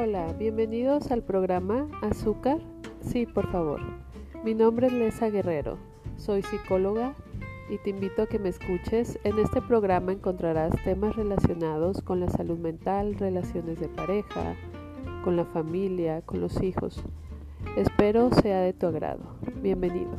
Hola, bienvenidos al programa Azúcar. Sí, por favor. Mi nombre es Lesa Guerrero, soy psicóloga y te invito a que me escuches. En este programa encontrarás temas relacionados con la salud mental, relaciones de pareja, con la familia, con los hijos. Espero sea de tu agrado. Bienvenido.